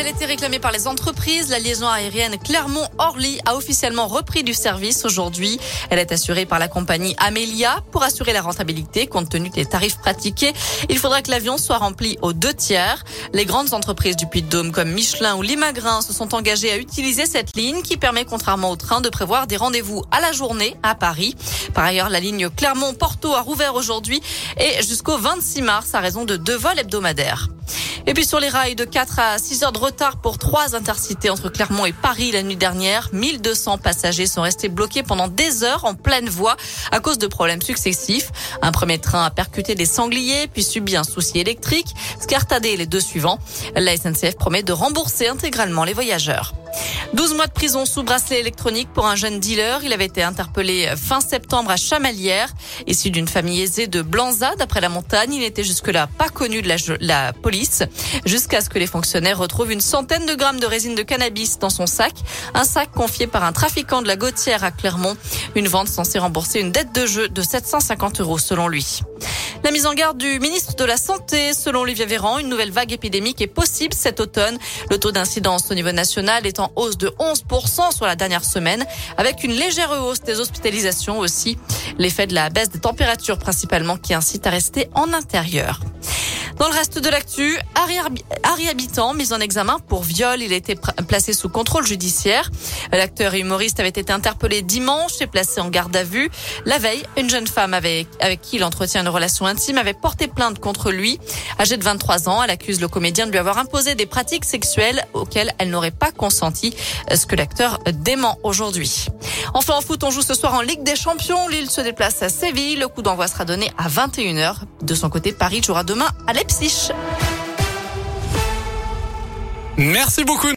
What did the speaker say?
elle était réclamée par les entreprises. La liaison aérienne Clermont-Orly a officiellement repris du service aujourd'hui. Elle est assurée par la compagnie Amelia. Pour assurer la rentabilité, compte tenu des tarifs pratiqués, il faudra que l'avion soit rempli aux deux tiers. Les grandes entreprises du Puy-de-Dôme comme Michelin ou Limagrin se sont engagées à utiliser cette ligne qui permet, contrairement au train, de prévoir des rendez-vous à la journée à Paris. Par ailleurs, la ligne Clermont-Porto a rouvert aujourd'hui et jusqu'au 26 mars à raison de deux vols hebdomadaires. Et puis sur les rails, de 4 à 6 heures de retard pour trois intercités entre Clermont et Paris la nuit dernière. 1200 passagers sont restés bloqués pendant des heures en pleine voie à cause de problèmes successifs. Un premier train a percuté des sangliers, puis subi un souci électrique. Scartadé les deux suivants. La SNCF promet de rembourser intégralement les voyageurs. 12 mois de prison sous bracelet électronique pour un jeune dealer. Il avait été interpellé fin septembre à Chamalières. Issu d'une famille aisée de Blanza, d'après la montagne, il n'était jusque-là pas connu de la police. Jusqu'à ce que les fonctionnaires retrouvent une centaine de grammes de résine de cannabis dans son sac. Un sac confié par un trafiquant de la Gautière à Clermont. Une vente censée rembourser une dette de jeu de 750 euros selon lui. La mise en garde du ministre de la Santé, selon Olivier Véran, une nouvelle vague épidémique est possible cet automne. Le taux d'incidence au niveau national est en hausse de 11% sur la dernière semaine, avec une légère hausse des hospitalisations aussi. L'effet de la baisse des températures principalement qui incite à rester en intérieur. Dans le reste de l'actu, Harry Habitant, mis en examen pour viol, il a été placé sous contrôle judiciaire. L'acteur humoriste avait été interpellé dimanche et placé en garde à vue. La veille, une jeune femme avec, qui il entretient une relation intime avait porté plainte contre lui. Âgée de 23 ans, elle accuse le comédien de lui avoir imposé des pratiques sexuelles auxquelles elle n'aurait pas consenti, ce que l'acteur dément aujourd'hui. Enfin en foot, on joue ce soir en Ligue des Champions. Lille se déplace à Séville. Le coup d'envoi sera donné à 21h. De son côté, Paris jouera demain à Merci beaucoup.